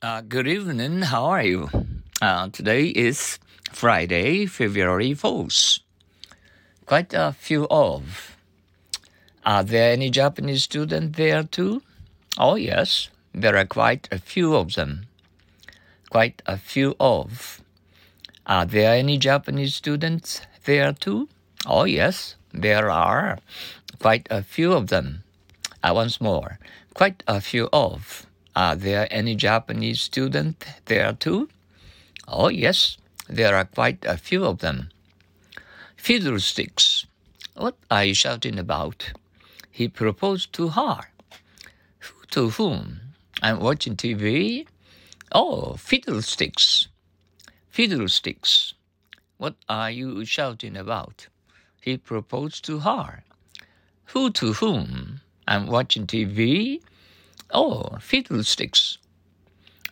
Uh, good evening. How are you? Uh, today is Friday, February 4th. Quite a few of. Are there any Japanese students there too? Oh, yes. There are quite a few of them. Quite a few of. Are there any Japanese students there too? Oh, yes. There are. Quite a few of them. Uh, once more. Quite a few of. Are there any Japanese students there too? Oh, yes, there are quite a few of them. Fiddlesticks. What are you shouting about? He proposed to her. Who to whom? I'm watching TV. Oh, fiddlesticks. Fiddlesticks. What are you shouting about? He proposed to her. Who to whom? I'm watching TV. Oh, fiddlesticks.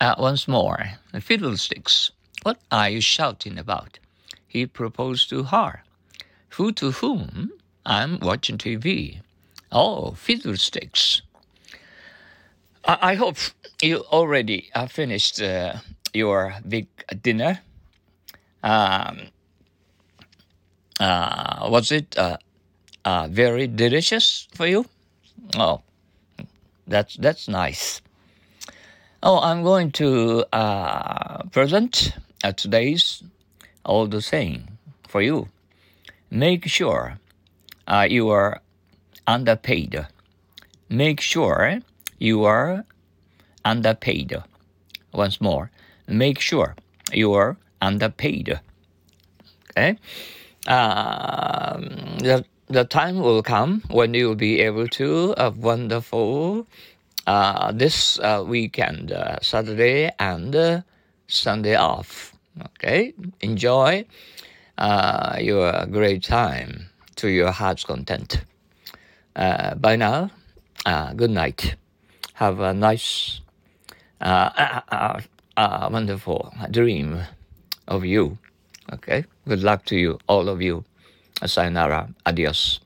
Uh, once more, fiddlesticks. What are you shouting about? He proposed to her. Who to whom? I'm watching TV. Oh, fiddlesticks. I, I hope you already uh, finished uh, your big dinner. Um, uh, was it uh, uh, very delicious for you? Oh, that's that's nice. Oh, I'm going to uh, present uh, today's all the same for you. Make sure uh, you are underpaid. Make sure you are underpaid. Once more, make sure you are underpaid. Okay. Um, the the time will come when you'll be able to have wonderful uh, this uh, weekend, uh, Saturday and uh, Sunday off. Okay, enjoy uh, your great time to your heart's content. Uh, bye now, good night. Have a nice, wonderful dream of you. Okay, good luck to you, all of you. Sayonara. Adios.